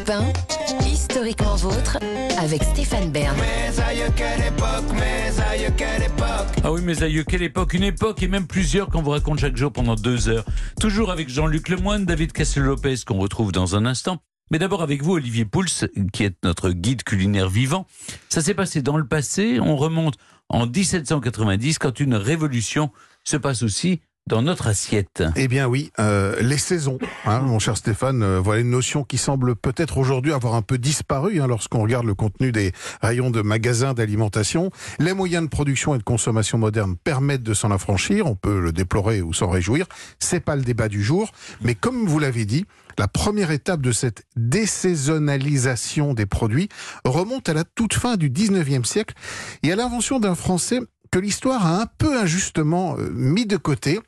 Europe 1, historiquement vôtre, avec Stéphane Bern. Ah oui, mes aïeux, quelle époque Une époque et même plusieurs qu'on vous raconte chaque jour pendant deux heures. Toujours avec Jean-Luc Lemoyne, David Castel-Lopez, qu'on retrouve dans un instant. Mais d'abord avec vous, Olivier Pouls, qui est notre guide culinaire vivant. Ça s'est passé dans le passé. On remonte en 1790, quand une révolution se passe aussi dans notre assiette Eh bien oui, euh, les saisons, hein, mon cher Stéphane, euh, voilà une notion qui semble peut-être aujourd'hui avoir un peu disparu hein, lorsqu'on regarde le contenu des rayons de magasins d'alimentation. Les moyens de production et de consommation modernes permettent de s'en affranchir, on peut le déplorer ou s'en réjouir, c'est pas le débat du jour, mais comme vous l'avez dit, la première étape de cette désaisonnalisation des produits remonte à la toute fin du 19e siècle et à l'invention d'un Français que l'histoire a un peu injustement euh, mis de côté.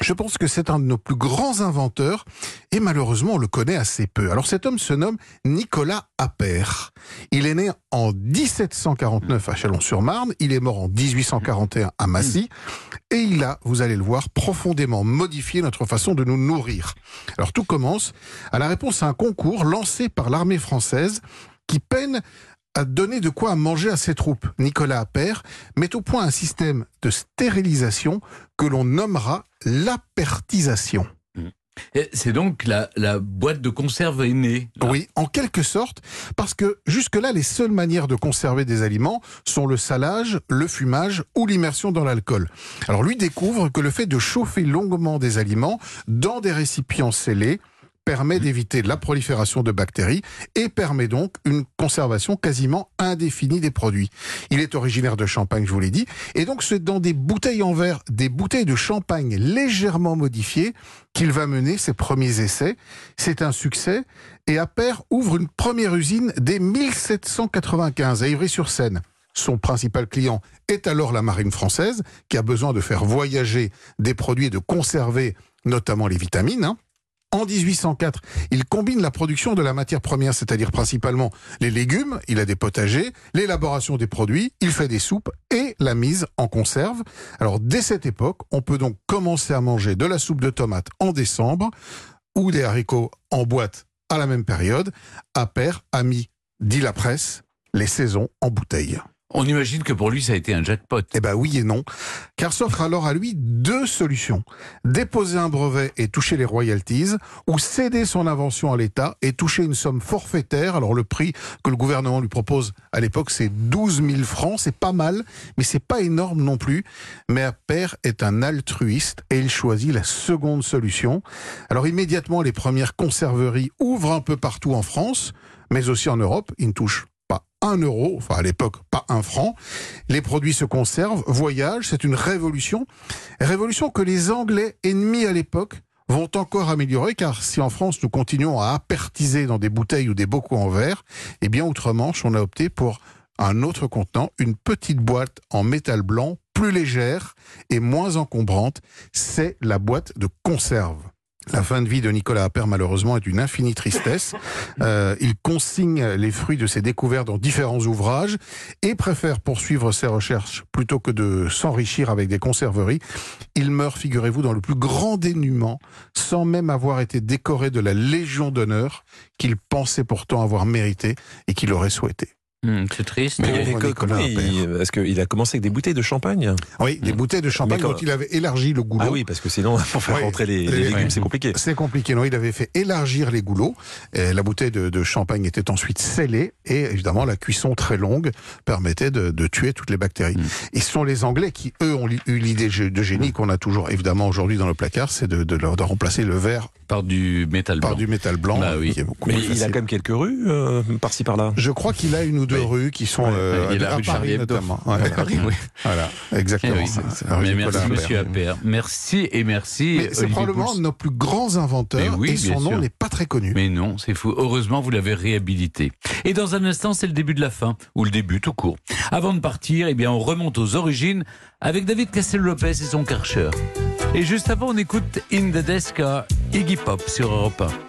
Je pense que c'est un de nos plus grands inventeurs et malheureusement on le connaît assez peu. Alors cet homme se nomme Nicolas Appert. Il est né en 1749 à Chalon-sur-Marne, il est mort en 1841 à Massy et il a, vous allez le voir, profondément modifié notre façon de nous nourrir. Alors tout commence à la réponse à un concours lancé par l'armée française qui peine à donner de quoi manger à ses troupes. Nicolas Appert met au point un système de stérilisation que l'on nommera l'apertisation. C'est donc la, la, boîte de conserve est née. Là. Oui, en quelque sorte, parce que jusque-là, les seules manières de conserver des aliments sont le salage, le fumage ou l'immersion dans l'alcool. Alors lui découvre que le fait de chauffer longuement des aliments dans des récipients scellés permet d'éviter la prolifération de bactéries et permet donc une conservation quasiment indéfinie des produits. Il est originaire de Champagne, je vous l'ai dit, et donc c'est dans des bouteilles en verre, des bouteilles de champagne légèrement modifiées qu'il va mener ses premiers essais. C'est un succès et Appert ouvre une première usine dès 1795 à Ivry-sur-Seine. Son principal client est alors la marine française, qui a besoin de faire voyager des produits et de conserver notamment les vitamines. Hein. En 1804, il combine la production de la matière première, c'est-à-dire principalement les légumes, il a des potagers, l'élaboration des produits, il fait des soupes et la mise en conserve. Alors dès cette époque, on peut donc commencer à manger de la soupe de tomates en décembre ou des haricots en boîte à la même période. Appert a mis, dit la presse, les saisons en bouteille. On imagine que pour lui, ça a été un jackpot. Eh bien oui et non, car s'offrent alors à lui deux solutions. Déposer un brevet et toucher les royalties, ou céder son invention à l'État et toucher une somme forfaitaire. Alors le prix que le gouvernement lui propose à l'époque, c'est 12 000 francs, c'est pas mal, mais c'est pas énorme non plus. Mais Appert est un altruiste et il choisit la seconde solution. Alors immédiatement, les premières conserveries ouvrent un peu partout en France, mais aussi en Europe, il ne touche 1 euro, enfin à l'époque pas un franc. Les produits se conservent, voyagent, c'est une révolution. Révolution que les Anglais ennemis à l'époque vont encore améliorer car si en France nous continuons à apertiser dans des bouteilles ou des bocaux en verre, eh bien outre-Manche on a opté pour un autre contenant, une petite boîte en métal blanc plus légère et moins encombrante, c'est la boîte de conserve. La fin de vie de Nicolas Appert, malheureusement, est une infinie tristesse. Euh, il consigne les fruits de ses découvertes dans différents ouvrages et préfère poursuivre ses recherches plutôt que de s'enrichir avec des conserveries. Il meurt, figurez-vous, dans le plus grand dénuement, sans même avoir été décoré de la Légion d'honneur qu'il pensait pourtant avoir mérité et qu'il aurait souhaité. Mmh, c'est triste. Mais Est-ce qu'il a commencé avec des bouteilles de champagne? Oui, des mmh. bouteilles de champagne quand... il avait élargi le goulot. Ah oui, parce que sinon, pour faire oui, rentrer les, les, les légumes, c'est compliqué. C'est compliqué. Non, il avait fait élargir les goulots. Et la bouteille de, de, champagne était ensuite scellée. Et évidemment, la cuisson très longue permettait de, de tuer toutes les bactéries. Mmh. Et ce sont les Anglais qui, eux, ont eu l'idée de génie qu'on a toujours, évidemment, aujourd'hui dans le placard, c'est de, de, de, remplacer le verre par du métal blanc. Par du métal blanc. Bah oui. Mais il a quand même quelques rues euh, par-ci par-là. Je crois qu'il a une ou deux oui. rues qui sont euh, il y a la rue de Paris notamment. Ouais, à Paris, oui. Voilà, exactement. Eh oui, c est, c est, mais merci Monsieur Appert. Merci et merci. C'est probablement un de nos plus grands inventeurs oui, et son nom n'est pas très connu. Mais non, c'est fou. Heureusement, vous l'avez réhabilité. Et dans un instant, c'est le début de la fin ou le début tout court. Avant de partir, eh bien, on remonte aux origines avec David Castel-Lopez et son Karcher. Et juste avant, on écoute In the Desk Iggy Pop sur Europe 1.